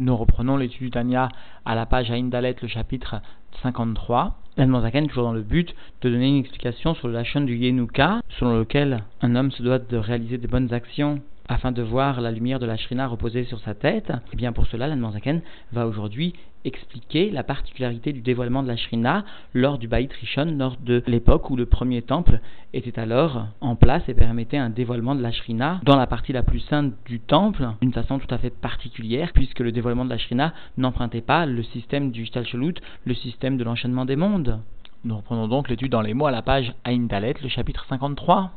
Nous reprenons l'étude du Tanya à la page Aïndalet, le chapitre 53. L'Admanzaken, toujours dans le but de donner une explication sur la chaîne du Yenuka, selon lequel un homme se doit de réaliser des bonnes actions afin de voir la lumière de la Shrina reposer sur sa tête, et eh bien pour cela, l'Anne va aujourd'hui expliquer la particularité du dévoilement de la Shrina lors du Baït Rishon, lors de l'époque où le premier temple était alors en place et permettait un dévoilement de la Shrina dans la partie la plus sainte du temple d'une façon tout à fait particulière, puisque le dévoilement de la Shrina n'empruntait pas le système du Shtalshalut, le système de l'enchaînement des mondes. Nous reprenons donc l'étude dans les mots à la page Aïn Dalet, le chapitre 53.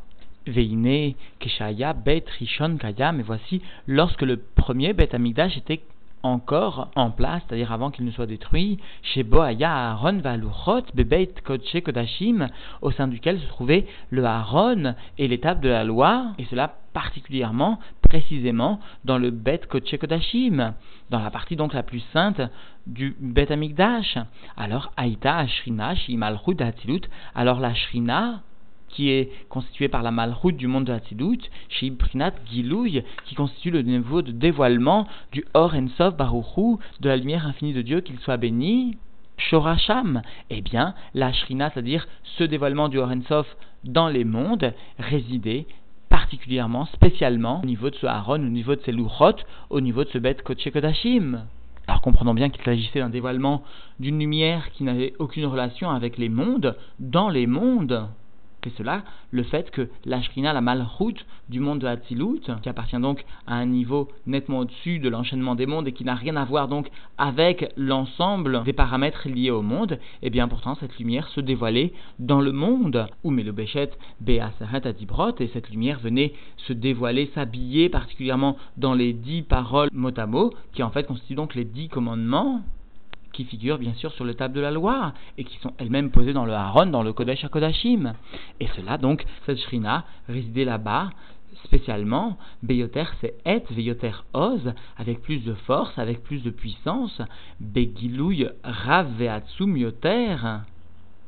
Veine, Keshaya, Bet, Rishon, Kaya, mais voici, lorsque le premier Bet Amigdash était encore en place, c'est-à-dire avant qu'il ne soit détruit, chez Boaya Aaron Valuchot, Bebeit Kodesh Kodashim, au sein duquel se trouvait le Aaron et l'étape de la loi, et cela particulièrement, précisément, dans le Bet Kodesh Kodashim, dans la partie donc la plus sainte du Bet Amigdash. Alors, Aïta Ashrina, Shimalchut Hatilut, alors la Shrina, qui est constitué par la malroute du monde de Hatzilut, chez Prinat Gilouy, qui constitue le niveau de dévoilement du Or Ensof Baruchu, de la lumière infinie de Dieu, qu'il soit béni. Shorasham, eh bien, la Shrina, c'est-à-dire ce dévoilement du Or dans les mondes, résidait particulièrement, spécialement, au niveau de ce Aaron, au niveau de ces Luchot, au niveau de ce Bet Kodesh Kodashim. Alors comprenons bien qu'il s'agissait d'un dévoilement d'une lumière qui n'avait aucune relation avec les mondes, dans les mondes. Et cela, le fait que la Shrina, la malroute du monde de Hatzilut, qui appartient donc à un niveau nettement au-dessus de l'enchaînement des mondes et qui n'a rien à voir donc avec l'ensemble des paramètres liés au monde, et eh bien pourtant cette lumière se dévoilait dans le monde, où Mélobéchet, Béaseret Adibrot, et cette lumière venait se dévoiler, s'habiller particulièrement dans les dix paroles mot à mot, qui en fait constituent donc les dix commandements qui figurent bien sûr sur le table de la loi et qui sont elles-mêmes posées dans le Haron, dans le Kodesh HaKodashim. Et cela donc, cette Shrina résidait là-bas spécialement, Beyoter c'est Et, Beyoter Oz, avec plus de force, avec plus de puissance, Begilouy Rav Yoter,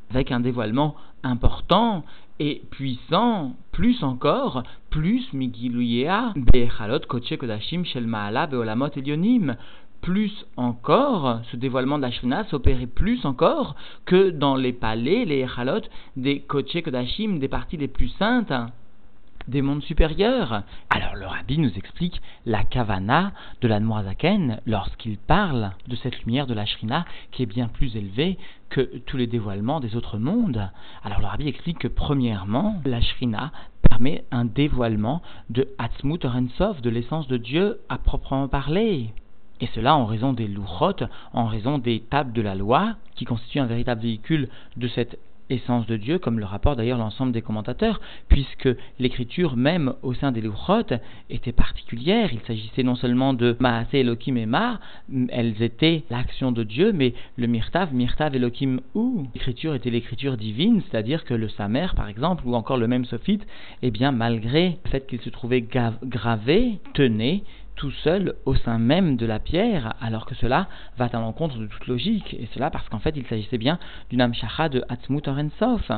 avec un dévoilement important et puissant, plus encore, plus Migilouyea, Bechalot Koche Kodashim Shel Maala Beolamot Elionim, plus encore, ce dévoilement de la Shrina s'opérait plus encore que dans les palais, les Echalot des Koché Kodashim, des parties les plus saintes des mondes supérieurs. Alors le rabbi nous explique la kavana de la Noirzaken lorsqu'il parle de cette lumière de la Shrina qui est bien plus élevée que tous les dévoilements des autres mondes. Alors le rabbi explique que premièrement, la Shrina permet un dévoilement de Hatzmut Rensov, de l'essence de Dieu à proprement parler. Et cela en raison des louchotes, en raison des tables de la loi, qui constituent un véritable véhicule de cette essence de Dieu, comme le rapporte d'ailleurs l'ensemble des commentateurs, puisque l'écriture même au sein des louchotes était particulière. Il s'agissait non seulement de Maase Elohim et Ma, elles étaient l'action de Dieu, mais le Mirtav, Mirtav Elohim ou l'écriture était l'écriture divine, c'est-à-dire que le Samer, par exemple, ou encore le même Sophite, eh bien, malgré le fait qu'il se trouvait gravé, tenait tout seul au sein même de la pierre, alors que cela va à l'encontre de toute logique, et cela parce qu'en fait il s'agissait bien d'une amshacha de Hatzmut Orensof.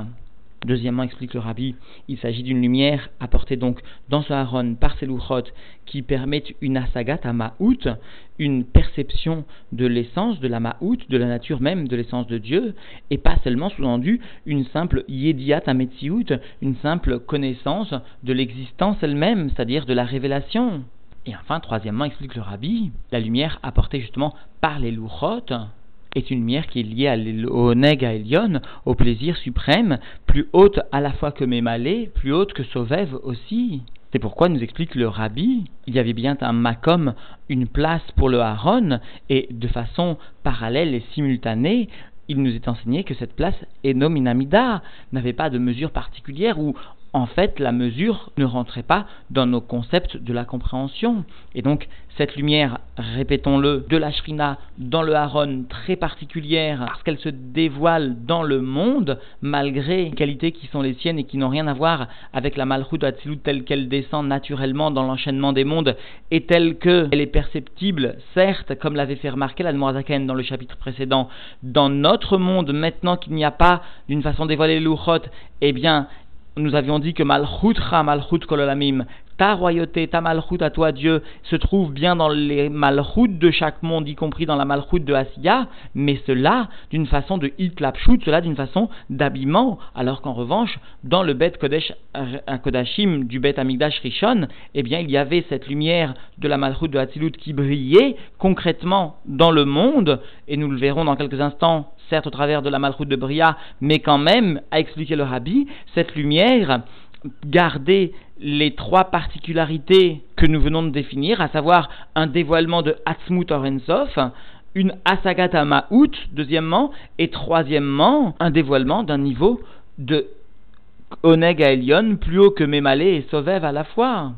Deuxièmement, explique le rabbi, il s'agit d'une lumière apportée donc dans ce haron par ses louchot qui permettent une asagat à ma'out, une perception de l'essence de la ma'out, de la nature même de l'essence de Dieu, et pas seulement sous-entendu une simple yediat ametsiout, une simple connaissance de l'existence elle-même, c'est-à-dire de la révélation. Et enfin, troisièmement, explique le rabbi, la lumière apportée justement par les louchot est une lumière qui est liée au neg à Elion, au plaisir suprême, plus haute à la fois que Mémalé, plus haute que Sauvev aussi. C'est pourquoi nous explique le rabbi, il y avait bien un makom, une place pour le haron, et de façon parallèle et simultanée, il nous est enseigné que cette place, Enominamida, n'avait pas de mesure particulière ou en fait, la mesure ne rentrait pas dans nos concepts de la compréhension. Et donc, cette lumière, répétons-le, de la Shrina dans le Haron très particulière, parce qu'elle se dévoile dans le monde, malgré les qualités qui sont les siennes et qui n'ont rien à voir avec la Malchut Atzilut telle qu'elle descend naturellement dans l'enchaînement des mondes, et telle qu'elle est perceptible, certes, comme l'avait fait remarquer la Zaken dans le chapitre précédent, dans notre monde, maintenant qu'il n'y a pas d'une façon dévoilée l'Uchot, eh bien, nous avions dit que Malchut Ra Malchut Kololamim, ta royauté, ta malchoute à toi Dieu, se trouve bien dans les malchoutes de chaque monde, y compris dans la malchoute de Asiya, mais cela d'une façon de hitlapshut, cela d'une façon d'habillement, alors qu'en revanche, dans le Bet Kodesh Kodashim du Bet Amigdash Rishon, eh bien, il y avait cette lumière de la malchoute de Hatzilut qui brillait concrètement dans le monde, et nous le verrons dans quelques instants, certes au travers de la malchoute de Bria, mais quand même, a expliqué le Rabbi, cette lumière garder les trois particularités que nous venons de définir, à savoir un dévoilement de Hatzmut Orensov, une Asagata Ma'ut, deuxièmement, et troisièmement, un dévoilement d'un niveau de Oneg Elion plus haut que Mémalé et Sovev à la fois.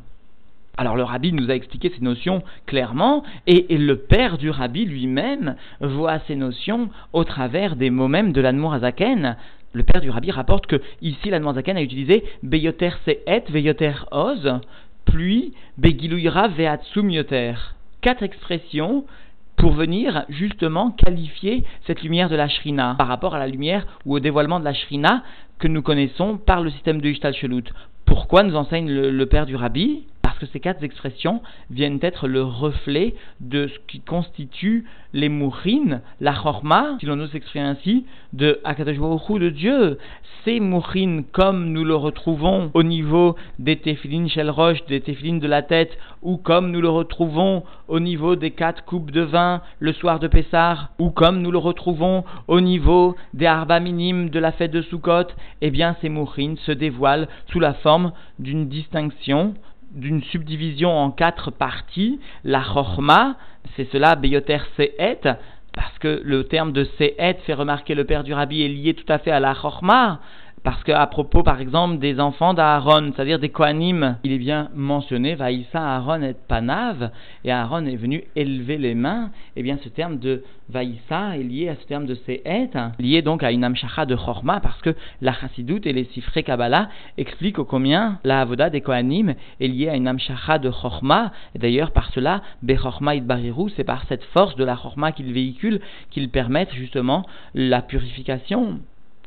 Alors le rabbi nous a expliqué ces notions clairement, et, le père du rabbi lui-même voit ces notions au travers des mots même de l'Anmour Azaken, le père du rabbi rapporte que ici l'Admanzaken a utilisé Beyoter Se'et, Veyoter Oz, puis Begiluira Veatsum Yoter. Quatre expressions pour venir justement qualifier cette lumière de la Shrina par rapport à la lumière ou au dévoilement de la Shrina que nous connaissons par le système de Ishtal Shelut. Pourquoi nous enseigne le père du rabbi parce que ces quatre expressions viennent être le reflet de ce qui constitue les mourines, la chorma, si l'on ose s'exprimer ainsi, de Akadosh de Dieu. Ces mourines, comme nous le retrouvons au niveau des téphilines shel roche, des téphilines de la tête, ou comme nous le retrouvons au niveau des quatre coupes de vin le soir de Pessah, ou comme nous le retrouvons au niveau des arba minimes de la fête de Sukkot, eh bien ces mourines se dévoilent sous la forme d'une distinction d'une subdivision en quatre parties. La chorma, c'est cela, beyoter se'et, parce que le terme de se'et fait remarquer le père du rabbi est lié tout à fait à la chorma. Parce qu'à propos, par exemple, des enfants d'Aaron, c'est-à-dire des Kohanim, il est bien mentionné, Vaïssa Aaron et Panav, et Aaron est venu élever les mains, et eh bien ce terme de Vaïssa est lié à ce terme de Sehet, lié donc à une Amshacha de Chorma, parce que la Chassidut et les Sifré Kabbalah expliquent combien la Avoda des Kohanim est liée à une Amshacha de Chorma, et d'ailleurs par cela, Bechorma Idbariru, c'est par cette force de la Chorma qu'ils véhiculent qu'ils permettent justement la purification.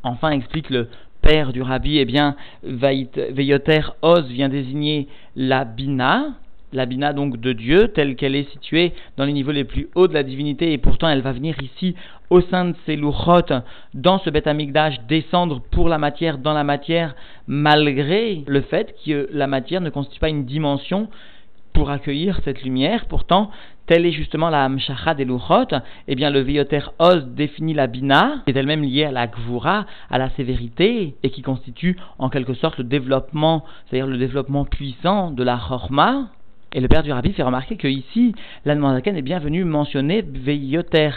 Enfin, explique le père du rabbi, eh bien, Veyoter Oz vient désigner la Bina, la Bina donc de Dieu, telle qu'elle est située dans les niveaux les plus hauts de la divinité, et pourtant elle va venir ici, au sein de ces louchot, dans ce Beth descendre pour la matière dans la matière, malgré le fait que la matière ne constitue pas une dimension pour accueillir cette lumière. Pourtant, telle est justement la Hamshacha des Luchot, eh bien le Vioter Oz définit la Bina, qui est elle-même liée à la Gvura, à la sévérité, et qui constitue en quelque sorte le développement, c'est-à-dire le développement puissant de la Chorma. Et le père du rabbi fait remarquer que ici, l'Anmandaken est bien venu mentionner Veyoter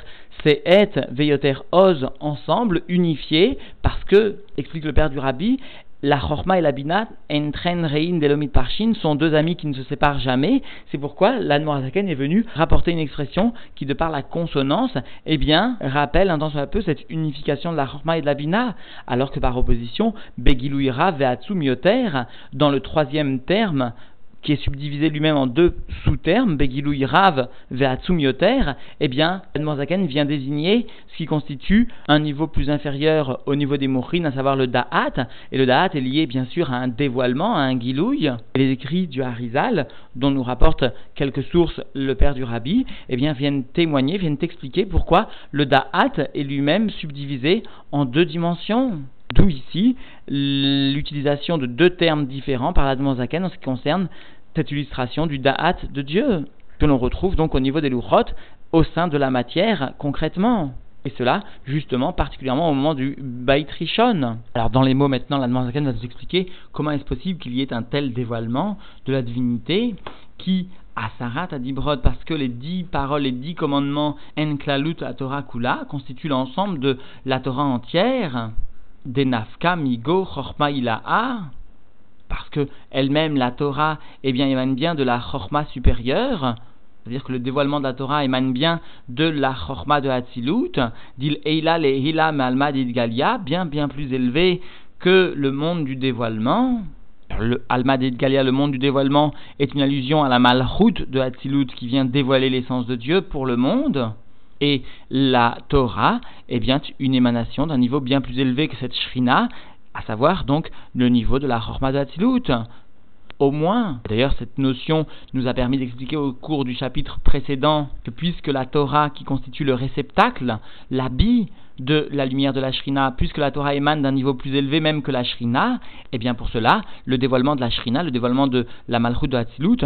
Se'et, Veyoter Oz ensemble, unifiés, parce que, explique le père du rabbi, la Chorma et la Bina, Entren Rein Delomit Parshin, sont deux amis qui ne se séparent jamais. C'est pourquoi l'Admorazaken est venu rapporter une expression qui, de par la consonance, eh bien, rappelle un temps soit peu cette unification de la Chorma et de la Bina, alors que par opposition, Begiluira Veatsu Mioter, dans le troisième terme, qui est subdivisé lui-même en deux sous-termes, Begilou Rav Veatsum Yoter, eh bien, Zaken vient désigner ce qui constitue un niveau plus inférieur au niveau des Mourines, à savoir le Da'at, et le Da'at est lié bien sûr à un dévoilement, à un Gilouï. Les écrits du Harizal, dont nous rapporte quelques sources le père du Rabbi, eh bien, viennent témoigner, viennent expliquer pourquoi le Da'at est lui-même subdivisé en deux dimensions. D'où ici l'utilisation de deux termes différents par la Zaken en ce qui concerne cette illustration du Da'at de Dieu, que l'on retrouve donc au niveau des Luchot, au sein de la matière concrètement. Et cela, justement, particulièrement au moment du Bait Rishon. Alors, dans les mots maintenant, la Zaken va nous expliquer comment est-ce possible qu'il y ait un tel dévoilement de la divinité qui, à Sarat, à Dibrod, parce que les dix paroles, les dix commandements, Enklalut à Torah Kula, constituent l'ensemble de la Torah entière, des Nafka, Migo, Chorma, Ilaha, parce que elle-même, la Torah, eh bien, émane bien de la chorma supérieure, c'est-à-dire que le dévoilement de la Torah émane bien de la chorma de Hatzilut, d'il Eila le Hila Malma Galia, bien bien plus élevé que le monde du dévoilement. Le Alma Galia, le monde du dévoilement, est une allusion à la Malchut de Hatzilut qui vient dévoiler l'essence de Dieu pour le monde. Et la Torah est bien une émanation d'un niveau bien plus élevé que cette Shrina, à savoir donc le niveau de la Chorma au moins. D'ailleurs, cette notion nous a permis d'expliquer au cours du chapitre précédent que puisque la Torah qui constitue le réceptacle, l'habit de la lumière de la Shrina, puisque la Torah émane d'un niveau plus élevé même que la Shrina, et eh bien pour cela, le dévoilement de la Shrina, le dévoilement de la Malchut de Hatzilut,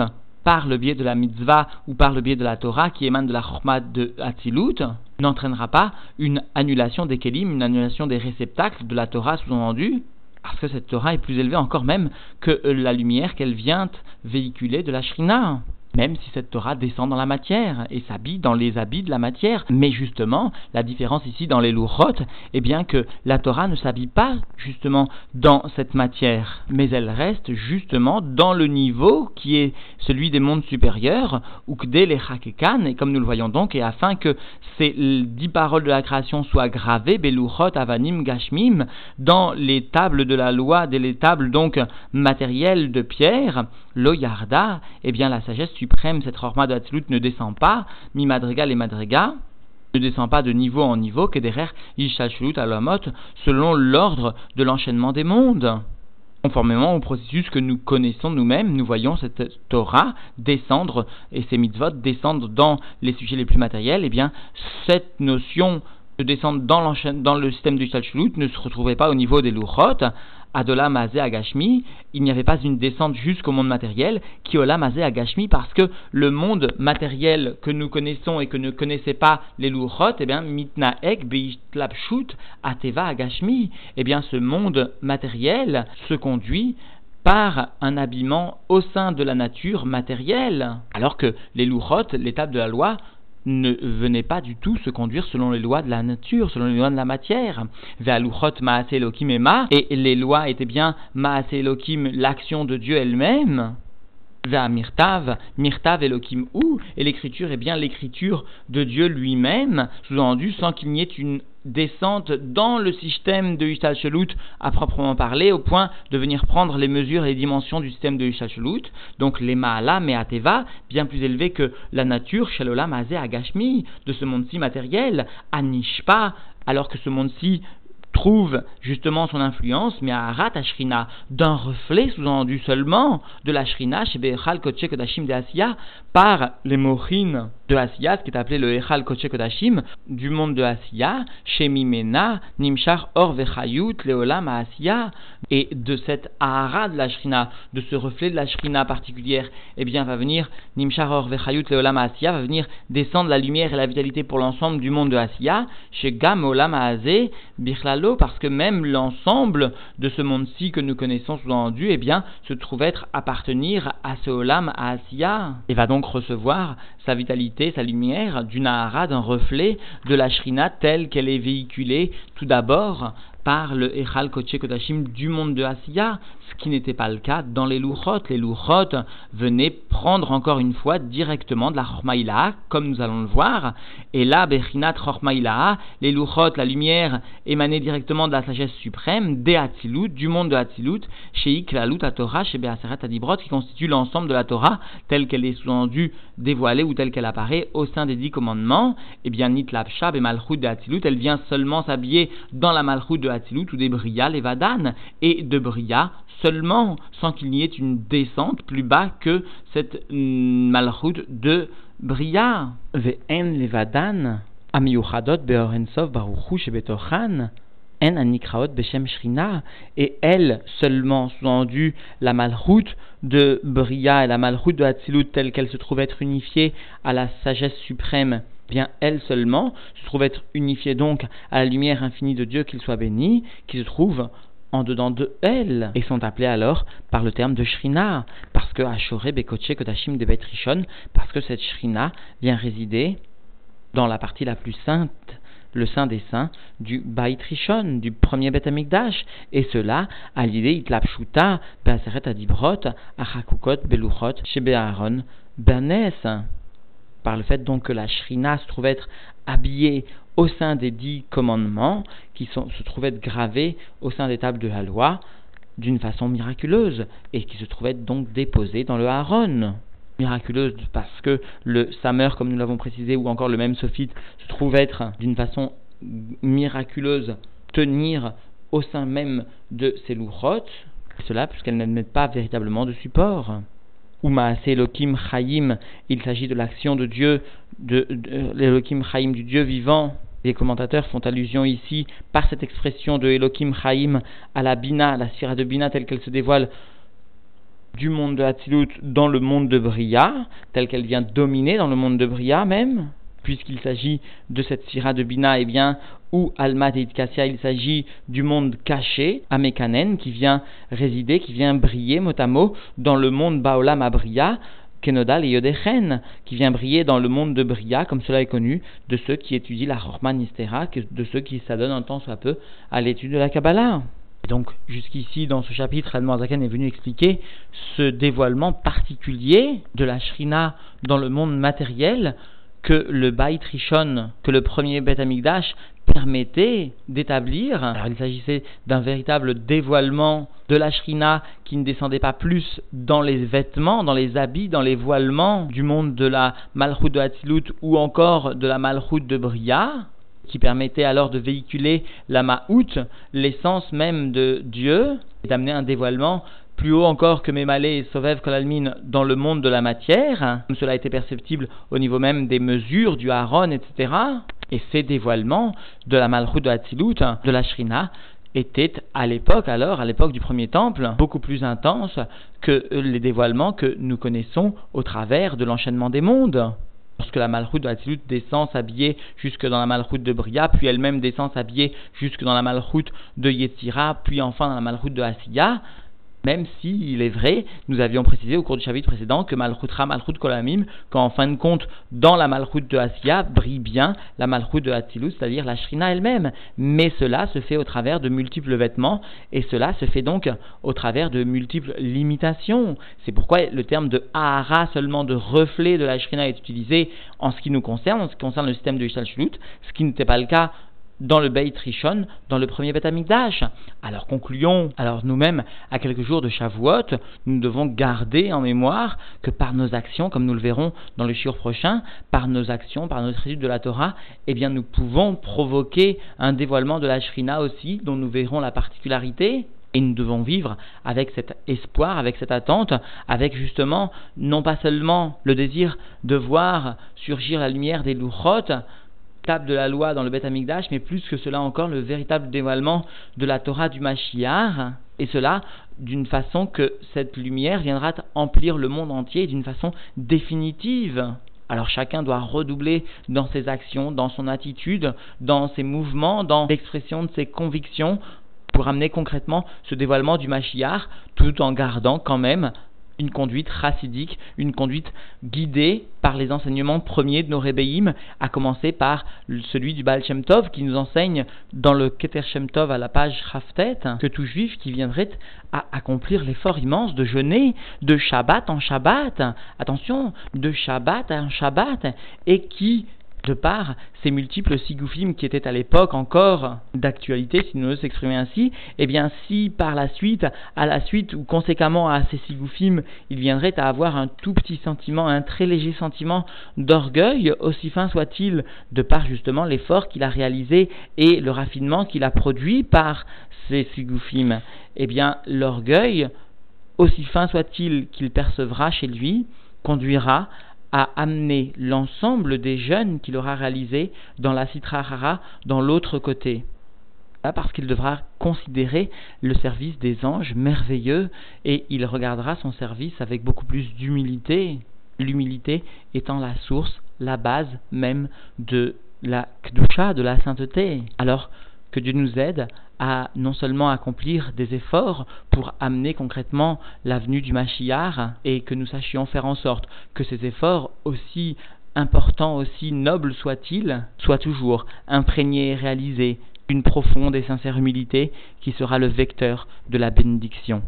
par le biais de la mitzvah ou par le biais de la Torah qui émane de la Chorma de Hatzilut, n'entraînera pas une annulation des Kelim, une annulation des réceptacles de la Torah sous-entendu, parce que cette Torah est plus élevée encore même que la lumière qu'elle vient véhiculer de la Shrina même si cette Torah descend dans la matière et s'habille dans les habits de la matière. Mais justement, la différence ici dans les lourotes est bien que la Torah ne s'habille pas justement dans cette matière, mais elle reste justement dans le niveau qui est celui des mondes supérieurs, ou dès les hakekan, et comme nous le voyons donc, et afin que ces dix paroles de la création soient gravées, beluchot, avanim, gashmim, dans les tables de la loi, des les tables donc matérielles de pierre, lo yarda, eh bien la sagesse cette Chorma de ne descend pas, mi madriga les madriga, ne descend pas de niveau en niveau, que derrière à Alamot, selon l'ordre de l'enchaînement des mondes. Conformément au processus que nous connaissons nous-mêmes, nous voyons cette Torah descendre et ces mitzvot descendre dans les sujets les plus matériels, et eh bien cette notion de descendre dans, le système du Shalchulut ne se retrouvait pas au niveau des Luchot, Adola Mazé Agashmi, il n'y avait pas une descente jusqu'au monde matériel, qui Ola Mazé Agashmi, parce que le monde matériel que nous connaissons et que ne connaissaient pas les Luchot, eh bien, Mitna Ek Beistlapshut Ateva Agashmi, eh bien, ce monde matériel se conduit par un habillement au sein de la nature matérielle, alors que les louchot, l'étape de la loi, ne venait pas du tout se conduire selon les lois de la nature, selon les lois de la matière. Ve'aluchot et les lois étaient bien l'action de Dieu elle-même. Mirtav Elohim ou, et l'écriture est bien l'écriture de Dieu lui-même, sous-entendu sans qu'il n'y ait une descente dans le système de Yushtal à proprement parler, au point de venir prendre les mesures et les dimensions du système de Yushtal donc les Maala Meateva, bien plus élevés que la nature, Shalola Mazé Agashmi, de ce monde-ci matériel, Anishpa, alors que ce monde-ci trouve justement son influence, mais à Arat Ashrina, d'un reflet sous-entendu seulement de la Shrina chez Bechal Kodashim de Asiya, par les Mochines de Asiya, ce qui est appelé le Echal Koche Kodashim, du monde de Asiya, chez Mimena, Nimshar Or Vechayut, Leolam Asiya, et de cette Ahara de la Shrina, de ce reflet de la Shrina particulière, eh bien va venir Nimshar Or Vechayut, Leolam Asiya, va venir descendre la lumière et la vitalité pour l'ensemble du monde de Asiya, chez Gam Olam Aze, Bichlalo, parce que même l'ensemble de ce monde-ci que nous connaissons sous-entendu, eh bien, se trouve être appartenir à ce Olam, à et va donc recevoir sa vitalité, sa lumière, du Nahara, d'un reflet de la Shrina telle qu'elle est véhiculée tout d'abord par le Echal Koche Kodashim du monde de Asiya, ce qui n'était pas le cas dans les Luchot. Les Luchot venaient prendre encore une fois directement de la Chormaïla, comme nous allons le voir. Et là, Bechinat Chormaïla, les Luchot, la lumière émanait directement de la sagesse suprême, des Hatzilut, du monde de Hatzilut, chez Iklalut, à Torah, chez Beaseret Adibrot, qui constitue l'ensemble de la Torah, telle qu'elle est sous-endue, dévoilée ou telle qu'elle apparaît au sein des dix commandements. Et eh bien, Nitlapshab et de Hatzilut, elle vient seulement s'habiller dans la Malchut de Hatzilut ou des Bria, les Vadan, et de Bria seulement, sans qu'il n'y ait une descente plus bas que cette mm, malchut de Bria. Levadan, anikraot shrina, et elle seulement, sous-entendu, la malchut de Bria et la malchut de Hatzilut telle qu'elle se trouve être unifiée à la sagesse suprême, bien elle seulement se trouve être unifiée donc à la lumière infinie de Dieu qu'il soit béni, qui se trouve en dedans de elle. Et sont appelés alors par le terme de Shrina, parce que Ashore Bekoche Kodashim de Bet parce que cette Shrina vient résider dans la partie la plus sainte, le saint des saints du Bait Rishon, du premier Bet Amikdash, et cela à l'idée Itlapshuta, Beaseret Adibrot, Achakukot, Beluchot, Shebe Aaron, Bernes par le fait donc que la shrina se trouve être habillée au sein des dix commandements, qui se trouvent être gravés au sein des tables de la loi, d'une façon miraculeuse, et qui se trouvent être donc déposés dans le Haron. Miraculeuse parce que le Samer, comme nous l'avons précisé, ou encore le même Sophite, se trouve être d'une façon miraculeuse tenir au sein même de ces lourotes, Cela puisqu'elles n'admettent pas véritablement de support. Ou Elohim Chaim, il s'agit de l'action de Dieu, de, l'Elohim Chaim du Dieu vivant. Les commentateurs font allusion ici, par cette expression de Elohim Chaim, à la Bina, la Sphira de Bina telle qu'elle se dévoile du monde de Hatzilut dans le monde de Bria, telle qu'elle vient dominer dans le monde de Bria même, puisqu'il s'agit de cette Sphira de Bina, eh bien, ou Almat et Itkassia, il s'agit du monde caché, Amekanen, qui vient résider, qui vient briller mot à mot dans le monde Baolam Abria, Kenodal et Yodechen, qui vient briller dans le monde de Bria, comme cela est connu, de ceux qui étudient la Rochman de ceux qui s'adonnent un temps soit peu à l'étude de la Kabbalah. donc, jusqu'ici, dans ce chapitre, Admoazaken est venu expliquer ce dévoilement particulier de la Shrina dans le monde matériel, que le Bait Rishon, que le premier Beth Amigdash permettait d'établir. Il s'agissait d'un véritable dévoilement de la Shrina qui ne descendait pas plus dans les vêtements, dans les habits, dans les voilements du monde de la Malchut de Hatzilut ou encore de la Malchut de Bria, qui permettait alors de véhiculer la Ma'out, l'essence même de Dieu, et d'amener un dévoilement plus haut encore que Mémalé et Sovev Kolalmin dans le monde de la matière, comme cela a été perceptible au niveau même des mesures du Haron, etc. Et ces dévoilements de la Malchut de Hatzilut, de la Shrina, étaient à l'époque, alors, à l'époque du premier temple, beaucoup plus intenses que les dévoilements que nous connaissons au travers de l'enchaînement des mondes. Lorsque la Malchut de Hatzilut descend s'habiller jusque dans la Malchut de Bria, puis elle-même descend s'habiller jusque dans la Malchut de Yetzira, puis enfin dans la Malchut de Asiya, même si, il est vrai, nous avions précisé au cours du chapitre précédent que Malchutra, Malchut Kolamim, qu'en fin de compte, dans la Malchut de Asiya, brille bien la Malchut de Hatzilus, c'est-à-dire la Shrina elle-même. Mais cela se fait au travers de multiples vêtements, et cela se fait donc au travers de multiples limitations. C'est pourquoi le terme de Ahara, seulement de reflet de la Shrina, est utilisé en ce qui nous concerne, en ce qui concerne le système de Ishal ce qui n'était pas le cas dans le Beit Rishon, dans le premier Beit Amikdash. Alors concluons, alors nous-mêmes, à quelques jours de Shavuot, nous devons garder en mémoire que par nos actions, comme nous le verrons dans le shiur prochain, par nos actions, par notre étude de la Torah, eh bien nous pouvons provoquer un dévoilement de la Shrina aussi, dont nous verrons la particularité. Et nous devons vivre avec cet espoir, avec cette attente, avec justement non pas seulement le désir de voir surgir la lumière des louchotes, de la loi dans le Beth Amikdash, mais plus que cela encore, le véritable dévoilement de la Torah du Mashiach, et cela d'une façon que cette lumière viendra emplir le monde entier d'une façon définitive. Alors chacun doit redoubler dans ses actions, dans son attitude, dans ses mouvements, dans l'expression de ses convictions pour amener concrètement ce dévoilement du Mashiach, tout en gardant quand même une conduite chassidique, une conduite guidée par les enseignements premiers de nos rébéim, à commencer par celui du Baal Shem Tov qui nous enseigne dans le Keter Shem Tov à la page Haftet que tout juif qui viendrait à accomplir l'effort immense de jeûner de Shabbat en Shabbat, attention, de Shabbat en Shabbat, et qui de par ces multiples sigoufim qui étaient à l'époque encore d'actualité, si nous s'exprimer ainsi, eh bien si par la suite, à la suite ou conséquemment à ces sigoufim, il viendrait à avoir un tout petit sentiment, un très léger sentiment d'orgueil, aussi fin soit-il, de par justement l'effort qu'il a réalisé et le raffinement qu'il a produit par ces sigoufim, eh bien l'orgueil, aussi fin soit-il qu'il percevra chez lui, conduira à amener l'ensemble des jeunes qu'il aura réalisés dans la Citrahara dans l'autre côté. Parce qu'il devra considérer le service des anges merveilleux et il regardera son service avec beaucoup plus d'humilité, l'humilité étant la source, la base même de la Kdusha, de la sainteté. Alors, que Dieu nous aide à non seulement accomplir des efforts pour amener concrètement l'avenue du Mashiach et que nous sachions faire en sorte que ces efforts, aussi importants, aussi nobles soient-ils, soient toujours imprégnés et réalisés d'une profonde et sincère humilité qui sera le vecteur de la bénédiction.